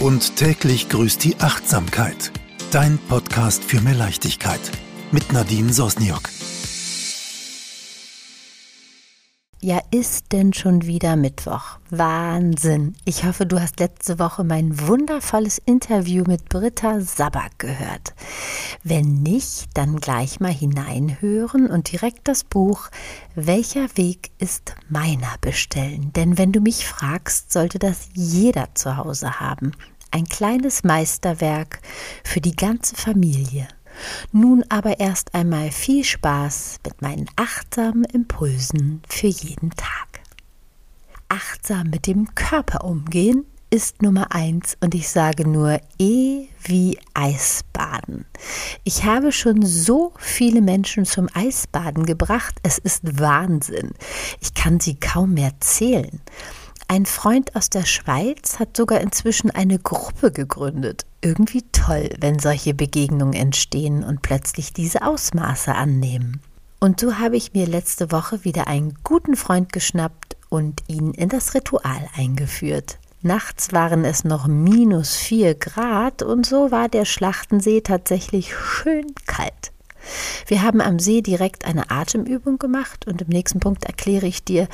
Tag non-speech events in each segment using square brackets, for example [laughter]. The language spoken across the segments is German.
Und täglich grüßt die Achtsamkeit. Dein Podcast für mehr Leichtigkeit. Mit Nadine Sosniok. Ja, ist denn schon wieder Mittwoch? Wahnsinn. Ich hoffe, du hast letzte Woche mein wundervolles Interview mit Britta Sabak gehört. Wenn nicht, dann gleich mal hineinhören und direkt das Buch Welcher Weg ist meiner bestellen. Denn wenn du mich fragst, sollte das jeder zu Hause haben. Ein kleines Meisterwerk für die ganze Familie. Nun aber erst einmal viel Spaß mit meinen achtsamen Impulsen für jeden Tag. Achtsam mit dem Körper umgehen ist Nummer eins und ich sage nur E wie Eisbaden. Ich habe schon so viele Menschen zum Eisbaden gebracht, es ist Wahnsinn. Ich kann sie kaum mehr zählen. Ein Freund aus der Schweiz hat sogar inzwischen eine Gruppe gegründet. Irgendwie toll, wenn solche Begegnungen entstehen und plötzlich diese Ausmaße annehmen. Und so habe ich mir letzte Woche wieder einen guten Freund geschnappt und ihn in das Ritual eingeführt. Nachts waren es noch minus vier Grad und so war der Schlachtensee tatsächlich schön kalt. Wir haben am See direkt eine Atemübung gemacht und im nächsten Punkt erkläre ich dir,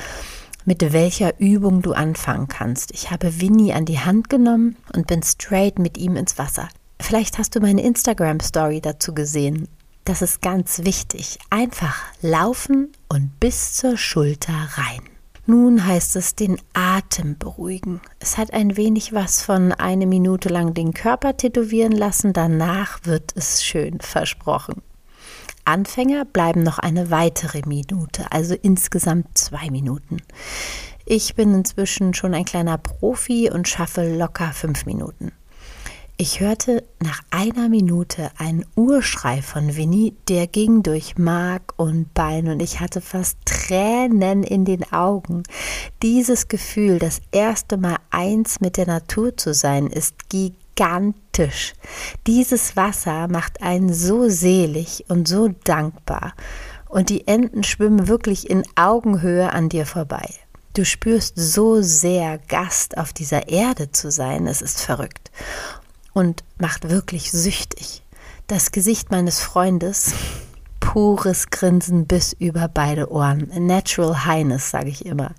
mit welcher Übung du anfangen kannst. Ich habe Winnie an die Hand genommen und bin straight mit ihm ins Wasser. Vielleicht hast du meine Instagram-Story dazu gesehen. Das ist ganz wichtig. Einfach laufen und bis zur Schulter rein. Nun heißt es den Atem beruhigen. Es hat ein wenig was von eine Minute lang den Körper tätowieren lassen, danach wird es schön versprochen. Anfänger bleiben noch eine weitere Minute, also insgesamt zwei Minuten. Ich bin inzwischen schon ein kleiner Profi und schaffe locker fünf Minuten. Ich hörte nach einer Minute einen Urschrei von Winnie, der ging durch Mark und Bein und ich hatte fast Tränen in den Augen. Dieses Gefühl, das erste Mal eins mit der Natur zu sein, ist gigantisch gigantisch. Dieses Wasser macht einen so selig und so dankbar. Und die Enten schwimmen wirklich in Augenhöhe an dir vorbei. Du spürst so sehr, Gast auf dieser Erde zu sein, es ist verrückt und macht wirklich süchtig. Das Gesicht meines Freundes, pures Grinsen bis über beide Ohren. Natural Highness, sage ich immer.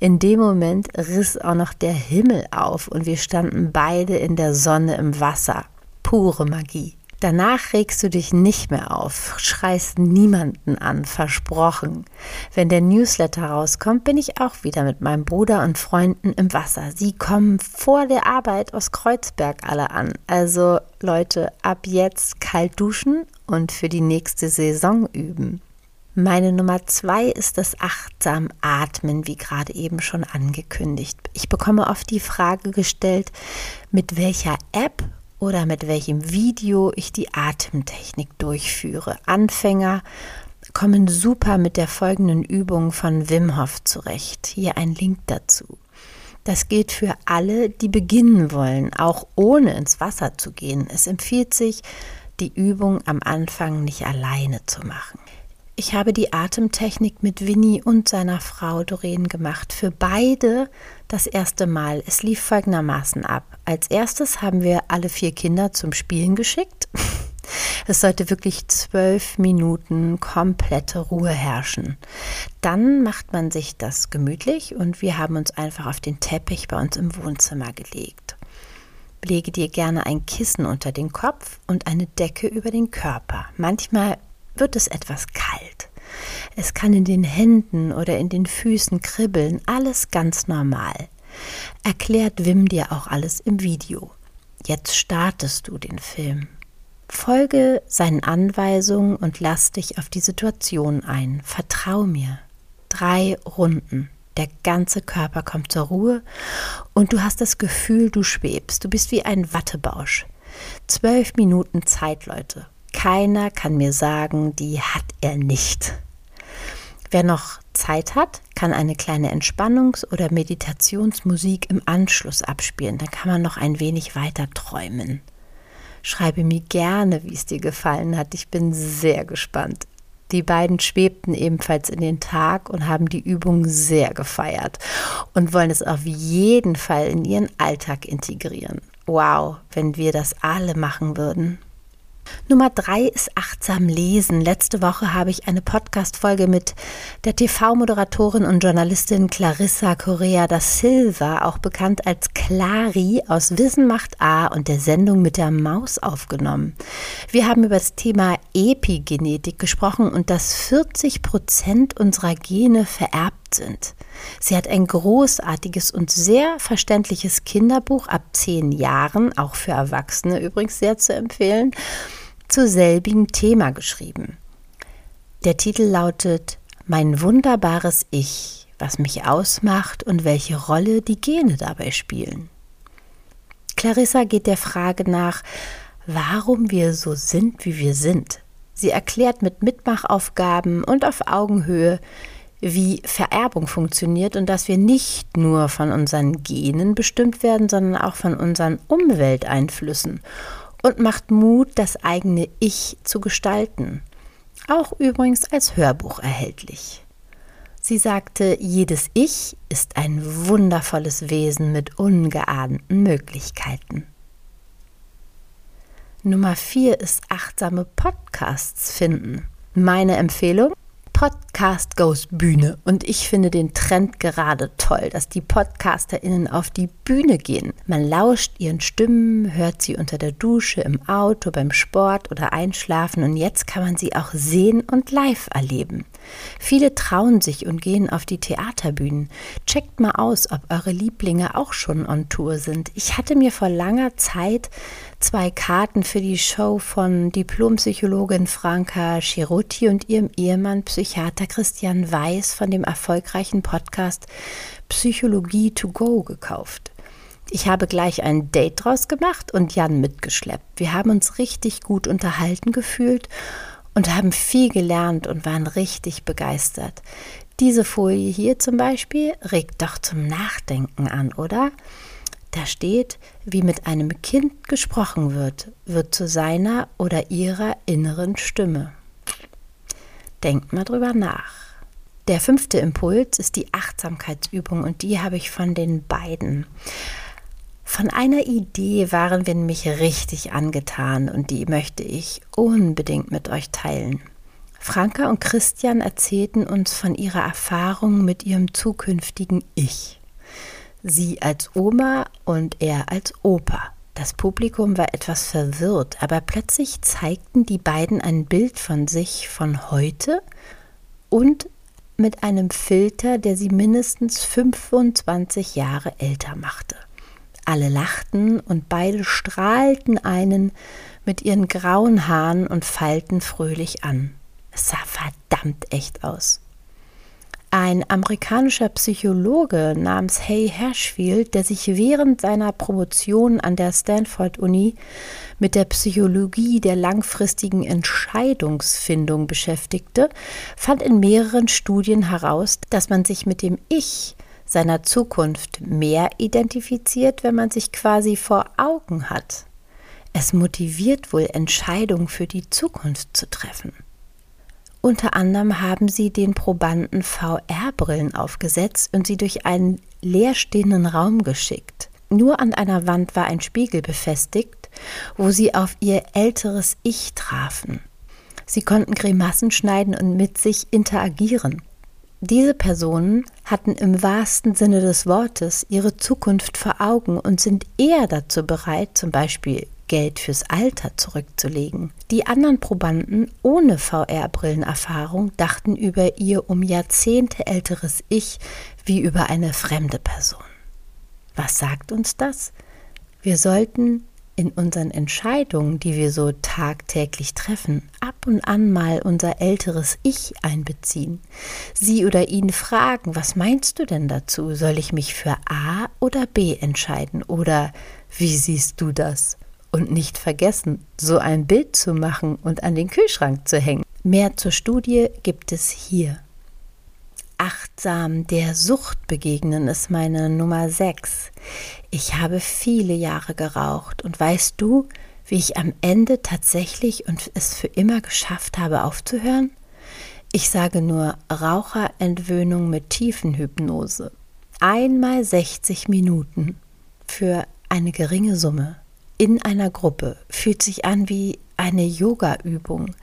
In dem Moment riss auch noch der Himmel auf und wir standen beide in der Sonne im Wasser. Pure Magie. Danach regst du dich nicht mehr auf, schreist niemanden an, versprochen. Wenn der Newsletter rauskommt, bin ich auch wieder mit meinem Bruder und Freunden im Wasser. Sie kommen vor der Arbeit aus Kreuzberg alle an. Also Leute, ab jetzt kalt duschen und für die nächste Saison üben. Meine Nummer zwei ist das achtsam Atmen, wie gerade eben schon angekündigt. Ich bekomme oft die Frage gestellt, mit welcher App oder mit welchem Video ich die Atemtechnik durchführe. Anfänger kommen super mit der folgenden Übung von Wim Hof zurecht. Hier ein Link dazu. Das gilt für alle, die beginnen wollen, auch ohne ins Wasser zu gehen. Es empfiehlt sich, die Übung am Anfang nicht alleine zu machen. Ich habe die Atemtechnik mit Winnie und seiner Frau Doreen gemacht. Für beide das erste Mal. Es lief folgendermaßen ab. Als erstes haben wir alle vier Kinder zum Spielen geschickt. [laughs] Es sollte wirklich zwölf Minuten komplette Ruhe herrschen. Dann macht man sich das gemütlich und wir haben uns einfach auf den Teppich bei uns im Wohnzimmer gelegt. Lege dir gerne ein Kissen unter den Kopf und eine Decke über den Körper. Manchmal wird es etwas kalt. Es kann in den Händen oder in den Füßen kribbeln, alles ganz normal. Erklärt Wim dir auch alles im Video. Jetzt startest du den Film. Folge seinen Anweisungen und lass dich auf die Situation ein. Vertrau mir. Drei Runden. Der ganze Körper kommt zur Ruhe und du hast das Gefühl, du schwebst. Du bist wie ein Wattebausch. Zwölf Minuten Zeit, Leute. Keiner kann mir sagen, die hat er nicht. Wer noch Zeit hat, kann eine kleine Entspannungs- oder Meditationsmusik im Anschluss abspielen. Dann kann man noch ein wenig weiter träumen. Schreibe mir gerne, wie es dir gefallen hat. Ich bin sehr gespannt. Die beiden schwebten ebenfalls in den Tag und haben die Übung sehr gefeiert und wollen es auf jeden Fall in ihren Alltag integrieren. Wow, wenn wir das alle machen würden. Nummer drei ist achtsam lesen. Letzte Woche habe ich eine Podcast-Folge mit der TV-Moderatorin und Journalistin Clarissa Correa da Silva, auch bekannt als Clari aus Wissen macht A und der Sendung mit der Maus aufgenommen. Wir haben über das Thema Epigenetik gesprochen und dass 40 Prozent unserer Gene vererbt sind. Sie hat ein großartiges und sehr verständliches Kinderbuch ab zehn Jahren, auch für Erwachsene übrigens sehr zu empfehlen zu selbigem Thema geschrieben. Der Titel lautet Mein wunderbares Ich, was mich ausmacht und welche Rolle die Gene dabei spielen. Clarissa geht der Frage nach, warum wir so sind, wie wir sind. Sie erklärt mit Mitmachaufgaben und auf Augenhöhe, wie Vererbung funktioniert und dass wir nicht nur von unseren Genen bestimmt werden, sondern auch von unseren Umwelteinflüssen und macht Mut, das eigene Ich zu gestalten. Auch übrigens als Hörbuch erhältlich. Sie sagte, jedes Ich ist ein wundervolles Wesen mit ungeahnten Möglichkeiten. Nummer vier ist achtsame Podcasts finden. Meine Empfehlung, Podcast Goes Bühne. Und ich finde den Trend gerade toll, dass die PodcasterInnen auf die Bühne gehen. Man lauscht ihren Stimmen, hört sie unter der Dusche, im Auto, beim Sport oder Einschlafen. Und jetzt kann man sie auch sehen und live erleben. Viele trauen sich und gehen auf die Theaterbühnen. Checkt mal aus, ob eure Lieblinge auch schon on Tour sind. Ich hatte mir vor langer Zeit zwei Karten für die Show von Diplompsychologin Franka Schiruti und ihrem Ehemann Psychiater Christian Weiß von dem erfolgreichen Podcast Psychologie to go gekauft. Ich habe gleich ein Date draus gemacht und Jan mitgeschleppt. Wir haben uns richtig gut unterhalten gefühlt und haben viel gelernt und waren richtig begeistert. Diese Folie hier zum Beispiel regt doch zum Nachdenken an, oder? Da steht, wie mit einem Kind gesprochen wird, wird zu seiner oder ihrer inneren Stimme. Denkt mal drüber nach. Der fünfte Impuls ist die Achtsamkeitsübung und die habe ich von den beiden. Von einer Idee waren wir nämlich richtig angetan und die möchte ich unbedingt mit euch teilen. Franka und Christian erzählten uns von ihrer Erfahrung mit ihrem zukünftigen Ich sie als Oma und er als Opa. Das Publikum war etwas verwirrt, aber plötzlich zeigten die beiden ein Bild von sich von heute und mit einem Filter, der sie mindestens 25 Jahre älter machte. Alle lachten und beide strahlten einen mit ihren grauen Haaren und Falten fröhlich an. Es sah verdammt echt aus. Ein amerikanischer Psychologe namens Hay Hershfield, der sich während seiner Promotion an der Stanford Uni mit der Psychologie der langfristigen Entscheidungsfindung beschäftigte, fand in mehreren Studien heraus, dass man sich mit dem Ich seiner Zukunft mehr identifiziert, wenn man sich quasi vor Augen hat. Es motiviert wohl, Entscheidungen für die Zukunft zu treffen. Unter anderem haben sie den Probanden VR-Brillen aufgesetzt und sie durch einen leerstehenden Raum geschickt. Nur an einer Wand war ein Spiegel befestigt, wo sie auf ihr älteres Ich trafen. Sie konnten Grimassen schneiden und mit sich interagieren. Diese Personen hatten im wahrsten Sinne des Wortes ihre Zukunft vor Augen und sind eher dazu bereit, zum Beispiel Geld fürs Alter zurückzulegen. Die anderen Probanden ohne VR-Brillenerfahrung dachten über ihr um Jahrzehnte älteres Ich wie über eine fremde Person. Was sagt uns das? Wir sollten in unseren Entscheidungen, die wir so tagtäglich treffen, ab und an mal unser älteres Ich einbeziehen. Sie oder ihn fragen, was meinst du denn dazu? Soll ich mich für A oder B entscheiden? Oder wie siehst du das? Und nicht vergessen, so ein Bild zu machen und an den Kühlschrank zu hängen. Mehr zur Studie gibt es hier. Achtsam der Sucht begegnen ist meine Nummer 6. Ich habe viele Jahre geraucht und weißt du, wie ich am Ende tatsächlich und es für immer geschafft habe aufzuhören? Ich sage nur Raucherentwöhnung mit Tiefenhypnose. Einmal 60 Minuten für eine geringe Summe in einer Gruppe fühlt sich an wie eine Yoga-Übung.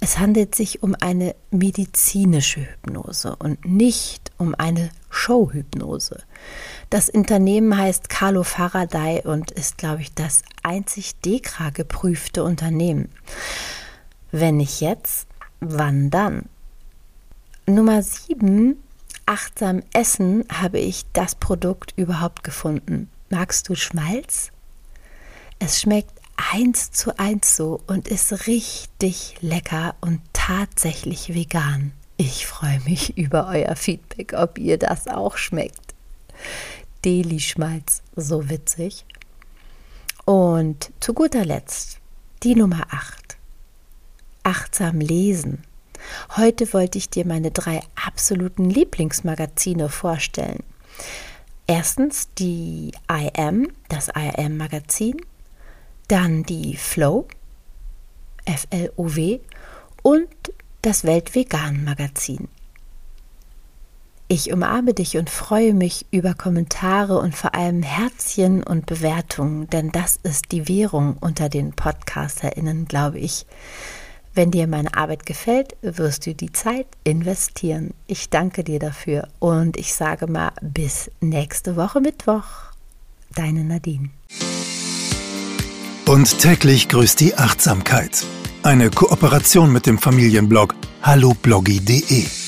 Es handelt sich um eine medizinische Hypnose und nicht um eine Showhypnose. Das Unternehmen heißt Carlo Faraday und ist, glaube ich, das einzig DEKRA geprüfte Unternehmen. Wenn nicht jetzt, wann dann? Nummer 7. Achtsam Essen habe ich das Produkt überhaupt gefunden. Magst du Schmalz? Es schmeckt eins zu eins so und ist richtig lecker und tatsächlich vegan. Ich freue mich [laughs] über euer Feedback, ob ihr das auch schmeckt. Deli-Schmalz, so witzig. Und zu guter Letzt die Nummer 8. Achtsam lesen. Heute wollte ich dir meine drei absoluten Lieblingsmagazine vorstellen. Erstens die IM, das IM Magazin, dann die Flow, F-L-O-W und das Weltvegan Magazin. Ich umarme dich und freue mich über Kommentare und vor allem Herzchen und Bewertungen, denn das ist die Währung unter den PodcasterInnen, glaube ich. Wenn dir meine Arbeit gefällt, wirst du die Zeit investieren. Ich danke dir dafür und ich sage mal bis nächste Woche Mittwoch. Deine Nadine. Und täglich grüßt die Achtsamkeit. Eine Kooperation mit dem Familienblog hallobloggy.de.